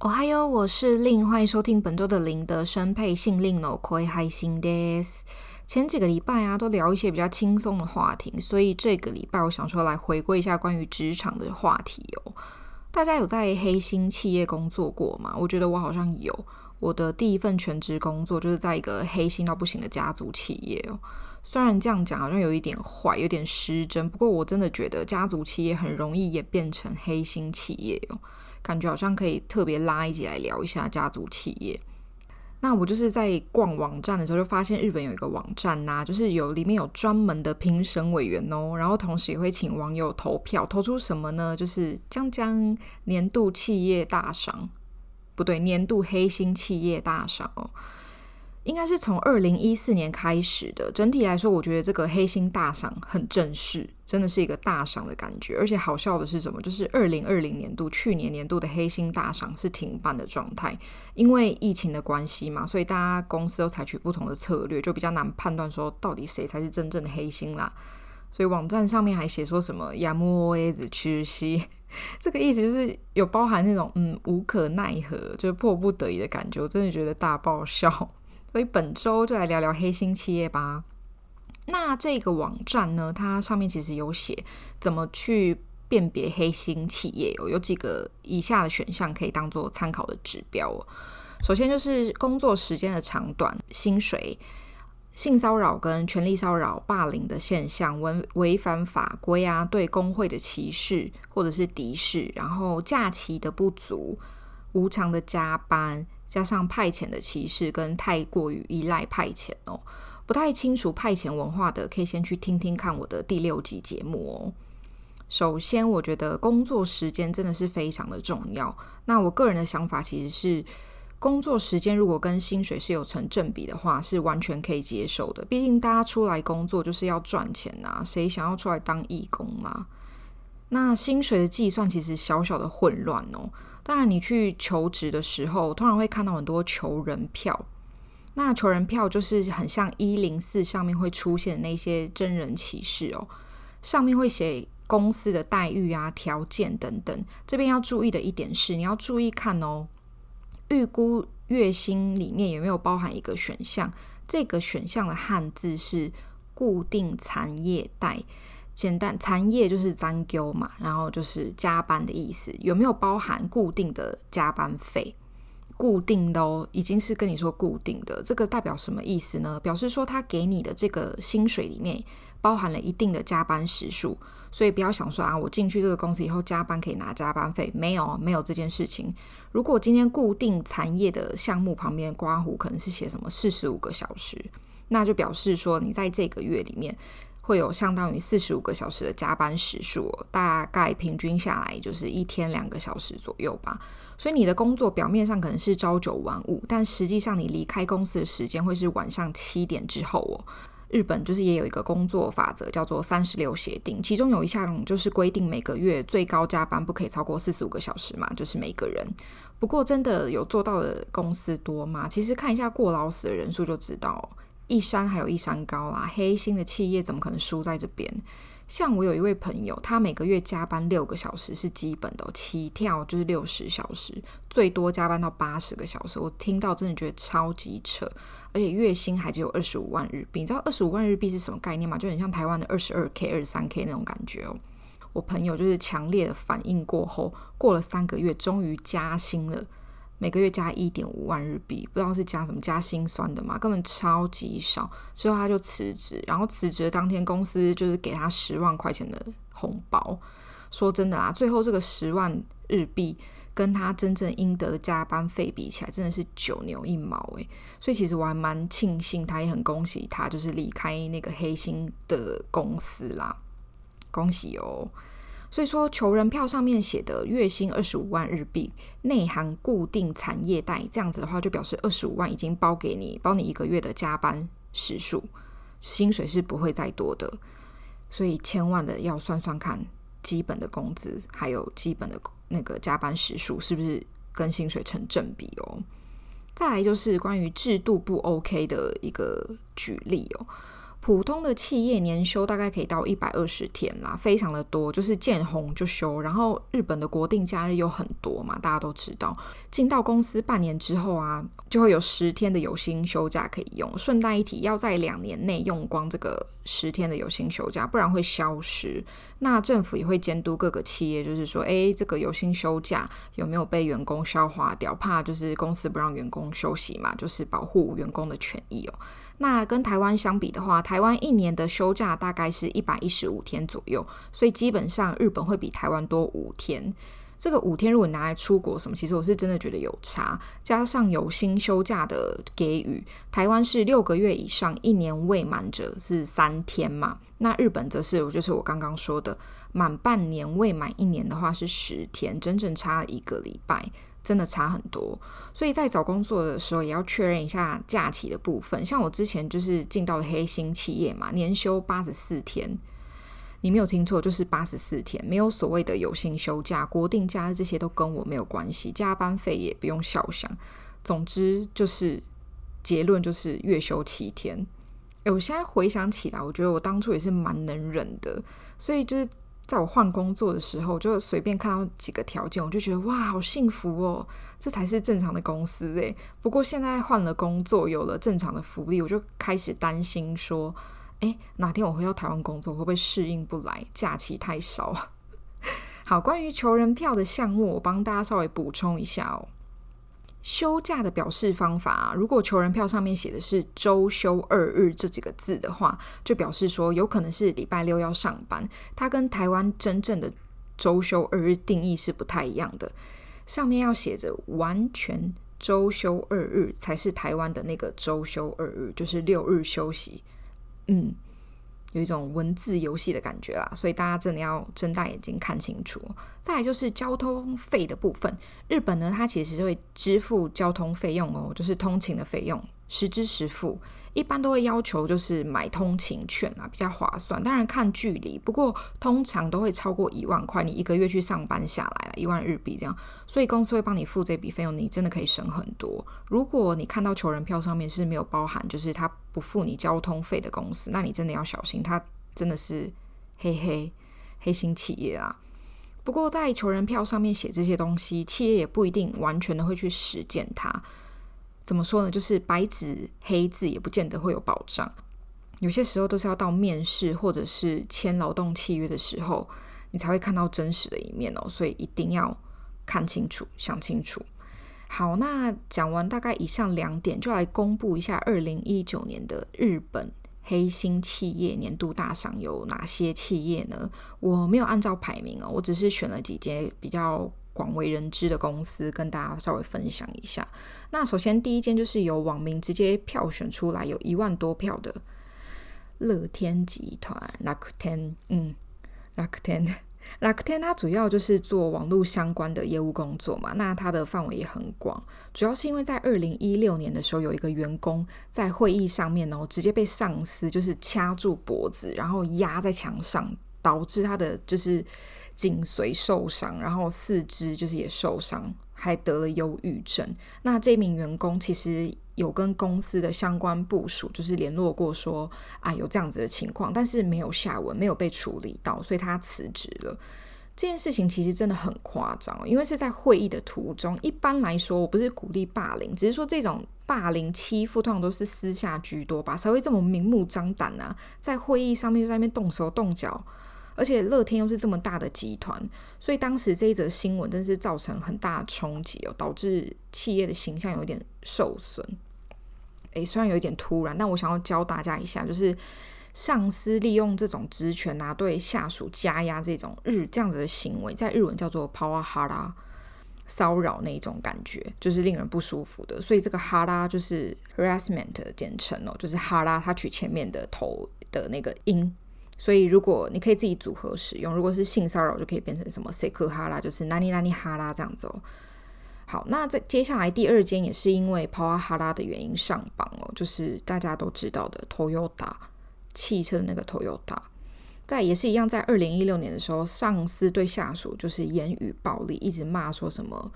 哦嗨哟，我是令，欢迎收听本周的零的声配信令の声配信です。前几个礼拜啊，都聊一些比较轻松的话题，所以这个礼拜我想说来回归一下关于职场的话题哦。大家有在黑心企业工作过吗？我觉得我好像有。我的第一份全职工作就是在一个黑心到不行的家族企业哦。虽然这样讲好像有一点坏，有点失真，不过我真的觉得家族企业很容易也变成黑心企业哦。 感觉好像可以特别拉一集来聊一下家族企业。那我就是在逛网站的时候，就发现日本有一个网站呐、就是有里面有专门的评审委员哦，然后同时也会请网友投票，投出什么呢？就是将将年度企业大赏，不对，年度黑心企业大赏哦。应该是从二零一四年开始的。整体来说，我觉得这个黑心大赏很正式，真的是一个大赏的感觉。而且好笑的是什么？就是二零二零年度去年年度的黑心大赏是停办的状态，因为疫情的关系嘛，所以大家公司都采取不同的策略，就比较难判断说到底谁才是真正的黑心啦。所以网站上面还写说什么“やむを得ず中止”，这个意思就是有包含那种嗯无可奈何，就是迫不得已的感觉。我真的觉得大爆笑。 所以本周就来聊聊黑心企业吧。那这个网站呢，它上面其实有写怎么去辨别黑心企业哦，有几个以下的选项可以当做参考的指标。首先就是工作时间的长短、薪水、性骚扰跟权力骚扰、霸凌的现象、违违反法规啊、对工会的歧视或者是敌视，然后假期的不足、无偿的加班。加上派遣的歧视跟太过于依赖派遣哦，不太清楚派遣文化的，可以先去听听看我的第六集节目哦。首先，我觉得工作时间真的是非常的重要。那我个人的想法其实是，工作时间如果跟薪水是有成正比的话，是完全可以接受的。毕竟大家出来工作就是要赚钱呐，谁想要出来当义工嘛？那薪水的计算其实小小的混乱哦。当然，你去求职的时候，通常会看到很多求人票。那求人票就是很像一零四上面会出现的那些真人启事哦，上面会写公司的待遇啊、条件等等。这边要注意的一点是，你要注意看哦，预估月薪里面有没有包含一个选项？这个选项的汉字是固定产业带。简单，残业就是残业嘛，然后就是加班的意思，有没有包含固定的加班费？固定的哦，已经是跟你说固定的，这个代表什么意思呢？表示说他给你的这个薪水里面包含了一定的加班时数，所以不要想说啊，我进去这个公司以后加班可以拿加班费，没有，没有这件事情。如果今天固定残业的项目旁边刮胡可能是写什么四十五个小时，那就表示说你在这个月里面。会有相当于四十五个小时的加班时数，大概平均下来就是一天两个小时左右吧。所以你的工作表面上可能是朝九晚五，但实际上你离开公司的时间会是晚上七点之后哦。日本就是也有一个工作法则，叫做三十六协定，其中有一项就是规定每个月最高加班不可以超过四十五个小时嘛，就是每个人。不过真的有做到的公司多吗？其实看一下过劳死的人数就知道。一山还有一山高啦，黑心的企业怎么可能输在这边？像我有一位朋友，他每个月加班六个小时是基本的，起跳就是六十小时，最多加班到八十个小时。我听到真的觉得超级扯，而且月薪还只有二十五万日币。你知道二十五万日币是什么概念吗？就很像台湾的二十二 K、二十三 K 那种感觉哦。我朋友就是强烈的反应过后，过了三个月，终于加薪了。每个月加一点五万日币，不知道是加什么加心酸的嘛，根本超级少。之后他就辞职，然后辞职当天，公司就是给他十万块钱的红包。说真的啦，最后这个十万日币跟他真正应得的加班费比起来，真的是九牛一毛诶。所以其实我还蛮庆幸，他也很恭喜他，就是离开那个黑心的公司啦，恭喜哦。所以说，求人票上面写的月薪二十五万日币，内含固定产业带，这样子的话，就表示二十五万已经包给你，包你一个月的加班时数，薪水是不会再多的。所以，千万的要算算看，基本的工资还有基本的那个加班时数是不是跟薪水成正比哦。再来就是关于制度不 OK 的一个举例哦。普通的企业年休大概可以到一百二十天啦，非常的多，就是见红就休。然后日本的国定假日有很多嘛，大家都知道。进到公司半年之后啊，就会有十天的有薪休假可以用。顺带一提，要在两年内用光这个十天的有薪休假，不然会消失。那政府也会监督各个企业，就是说，诶，这个有薪休假有没有被员工消化掉？怕就是公司不让员工休息嘛，就是保护员工的权益哦。那跟台湾相比的话，台湾一年的休假大概是一百一十五天左右，所以基本上日本会比台湾多五天。这个五天如果拿来出国什么，其实我是真的觉得有差。加上有薪休假的给予，台湾是六个月以上一年未满者是三天嘛，那日本则是我，就是我刚刚说的满半年未满一年的话是十天，整整差了一个礼拜。真的差很多，所以在找工作的时候也要确认一下假期的部分。像我之前就是进到了黑心企业嘛，年休八十四天，你没有听错，就是八十四天，没有所谓的有薪休假、国定假日这些都跟我没有关系，加班费也不用肖想。总之就是结论就是月休七天。诶，我现在回想起来，我觉得我当初也是蛮能忍的，所以就是。在我换工作的时候，就随便看到几个条件，我就觉得哇，好幸福哦，这才是正常的公司诶。不过现在换了工作，有了正常的福利，我就开始担心说，诶，哪天我回到台湾工作，会不会适应不来？假期太少。好，关于求人票的项目，我帮大家稍微补充一下哦。休假的表示方法啊，如果求人票上面写的是周休二日这几个字的话，就表示说有可能是礼拜六要上班。它跟台湾真正的周休二日定义是不太一样的。上面要写着完全周休二日才是台湾的那个周休二日，就是六日休息。嗯。有一种文字游戏的感觉啦，所以大家真的要睁大眼睛看清楚。再来就是交通费的部分，日本呢，它其实是会支付交通费用哦，就是通勤的费用。实支实付，一般都会要求就是买通勤券啊，比较划算。当然看距离，不过通常都会超过一万块。你一个月去上班下来了一万日币这样，所以公司会帮你付这笔费用，你真的可以省很多。如果你看到求人票上面是没有包含，就是他不付你交通费的公司，那你真的要小心，他真的是黑黑黑心企业啊。不过在求人票上面写这些东西，企业也不一定完全的会去实践它。怎么说呢？就是白纸黑字也不见得会有保障，有些时候都是要到面试或者是签劳动契约的时候，你才会看到真实的一面哦。所以一定要看清楚、想清楚。好，那讲完大概以上两点，就来公布一下二零一九年的日本黑心企业年度大赏有哪些企业呢？我没有按照排名哦，我只是选了几间比较。广为人知的公司跟大家稍微分享一下。那首先第一间就是由网民直接票选出来，有一万多票的乐天集团 Rakuten。嗯，Rakuten Rakuten 它主要就是做网络相关的业务工作嘛。那它的范围也很广，主要是因为在二零一六年的时候，有一个员工在会议上面哦，直接被上司就是掐住脖子，然后压在墙上，导致他的就是。颈髓受伤，然后四肢就是也受伤，还得了忧郁症。那这名员工其实有跟公司的相关部署就是联络过说，啊有这样子的情况，但是没有下文，没有被处理到，所以他辞职了。这件事情其实真的很夸张，因为是在会议的途中。一般来说，我不是鼓励霸凌，只是说这种霸凌欺负通常都是私下居多吧，才会这么明目张胆啊，在会议上面就在那边动手动脚。而且乐天又是这么大的集团，所以当时这一则新闻真是造成很大的冲击哦，导致企业的形象有点受损。诶，虽然有一点突然，但我想要教大家一下，就是上司利用这种职权啊，对下属加压这种日这样子的行为，在日文叫做パワハラ，骚扰那一种感觉，就是令人不舒服的。所以这个哈拉就是 harassment 的简称哦，就是哈拉，它取前面的头的那个音。 所以如果你可以自己组合使用，如果是性骚扰，就可以变成什么？Say 克哈拉，就是哪里哪里哈拉这样子哦。好，那在接下来第二间也是因为帕瓦哈拉的原因上榜哦，就是大家都知道的 Toyota 汽车的那个 Toyota，在也是一样，在二零一六年的时候，上司对下属就是言语暴力，一直骂说什么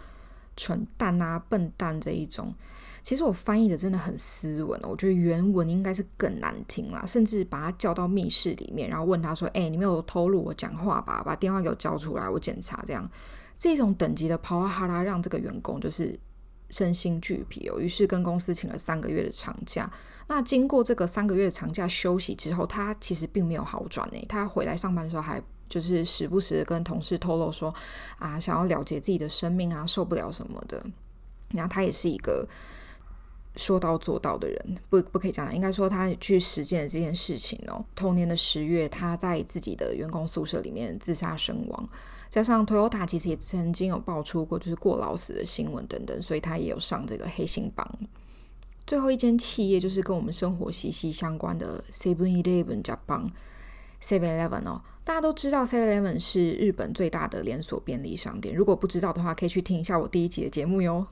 蠢蛋啊、笨蛋这一种。其实我翻译的真的很斯文哦，我觉得原文应该是更难听啦，甚至把他叫到密室里面，然后问他说：“哎，你没有透露我讲话吧？把电话给我交出来，我检查。”这样。这种等级的帕瓦哈拉让这个员工就是身心俱疲哦，于是跟公司请了三个月的长假。那经过这个三个月的长假休息之后，他其实并没有好转呢。他回来上班的时候，还就是时不时跟同事透露说啊，想要了结自己的生命啊，受不了什么的。然后他也是一个说到做到的人，不不可以讲，应该说他去实践了这件事情哦。同年的十月，他在自己的员工宿舍里面自杀身亡。加上 Toyota 其实也曾经有爆出过就是过劳死的新闻等等，所以他也有上这个黑心榜。最后一间企业就是跟我们生活息息相关的 Seven Eleven Japan Seven Eleven 哦，大家都知道 Seven Eleven 是日本最大的连锁便利商店。如果不知道的话，可以去听一下我第一集的节目哟。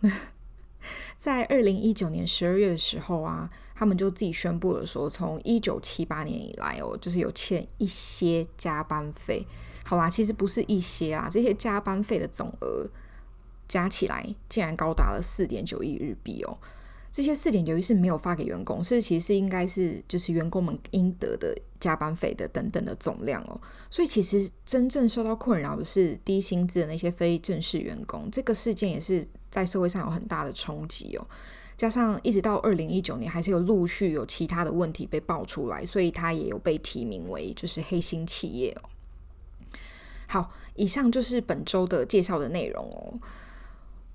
在二零一九年十二月的时候啊，他们就自己宣布了说，从一九七八年以来哦，就是有欠一些加班费。好啦，其实不是一些啊，这些加班费的总额加起来竟然高达了四点九亿日币哦。这些四点九亿是没有发给员工，是其实应该是就是员工们应得的加班费的等等的总量哦。所以其实真正受到困扰的是低薪资的那些非正式员工。这个事件也是在社会上有很大的冲击哦。加上一直到二零一九年，还是有陆续有其他的问题被爆出来，所以他也有被提名为就是黑心企业哦。好，以上就是本周的介绍的内容哦。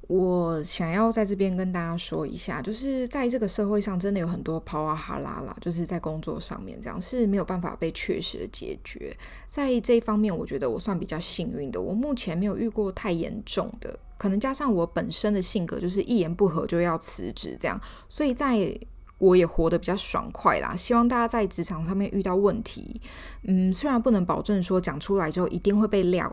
我想要在这边跟大家说一下，就是在这个社会上，真的有很多抛啊哈拉啦，就是在工作上面这样是没有办法被确实的解决。在这一方面，我觉得我算比较幸运的，我目前没有遇过太严重的，可能加上我本身的性格，就是一言不合就要辞职这样，所以在。我也活得比较爽快啦，希望大家在职场上面遇到问题，嗯，虽然不能保证说讲出来之后一定会被谅、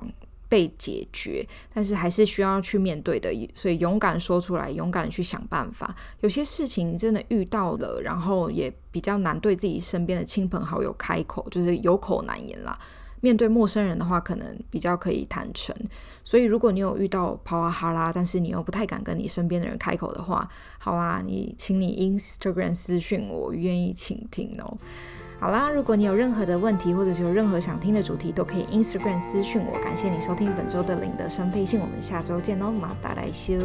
被解决，但是还是需要去面对的，所以勇敢说出来，勇敢去想办法。有些事情真的遇到了，然后也比较难对自己身边的亲朋好友开口，就是有口难言啦。面对陌生人的话，可能比较可以坦诚。所以，如果你有遇到跑啊哈啦，但是你又不太敢跟你身边的人开口的话，好啦，你请你 Instagram 私讯，我愿意倾听哦。好啦，如果你有任何的问题，或者是有任何想听的主题，都可以 Instagram 私讯我。感谢你收听本周的林德生配信，我们下周见哦，马达来修。